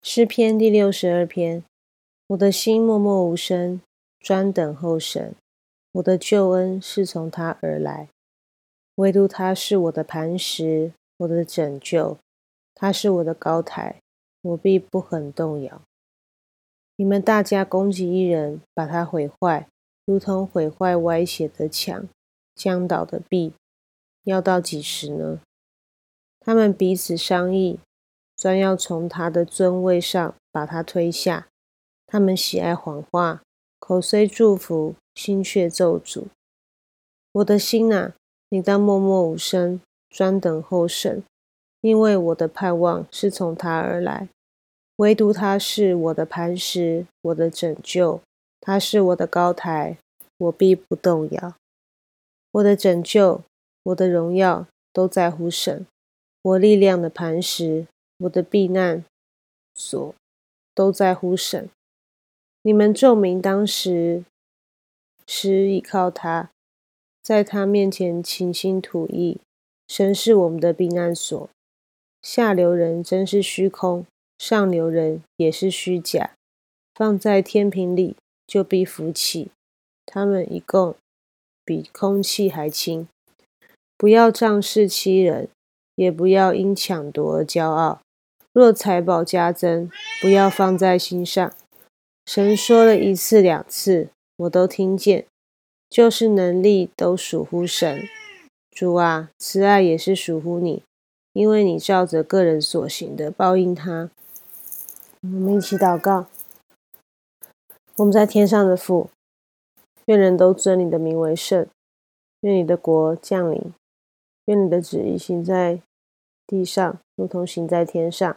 诗篇第六十二篇，我的心默默无声，专等候神。我的救恩是从他而来，唯独他是我的磐石，我的拯救，他是我的高台，我必不很动摇。你们大家攻击一人，把他毁坏，如同毁坏歪斜的墙、将倒的壁，要到几时呢？他们彼此商议。专要从他的尊位上把他推下。他们喜爱谎话，口虽祝福，心却咒诅。我的心呐，你当默默无声，专等候神，因为我的盼望是从他而来。唯独他是我的磐石，我的拯救，他是我的高台，我必不动摇。我的拯救，我的荣耀，都在乎神，我力量的磐石。我的避难所都在乎神，你们众民当时时倚靠他，在他面前倾心吐意。神是我们的避难所，下流人真是虚空，上流人也是虚假。放在天平里就必浮起，他们一共比空气还轻。不要仗势欺人，也不要因抢夺而骄傲。若财宝加增，不要放在心上。神说了一次两次，我都听见，就是能力都属乎神。主啊，慈爱也是属乎你，因为你照着个人所行的报应他。我们一起祷告：我们在天上的父，愿人都尊你的名为圣，愿你的国降临，愿你的旨意行在地上，如同行在天上。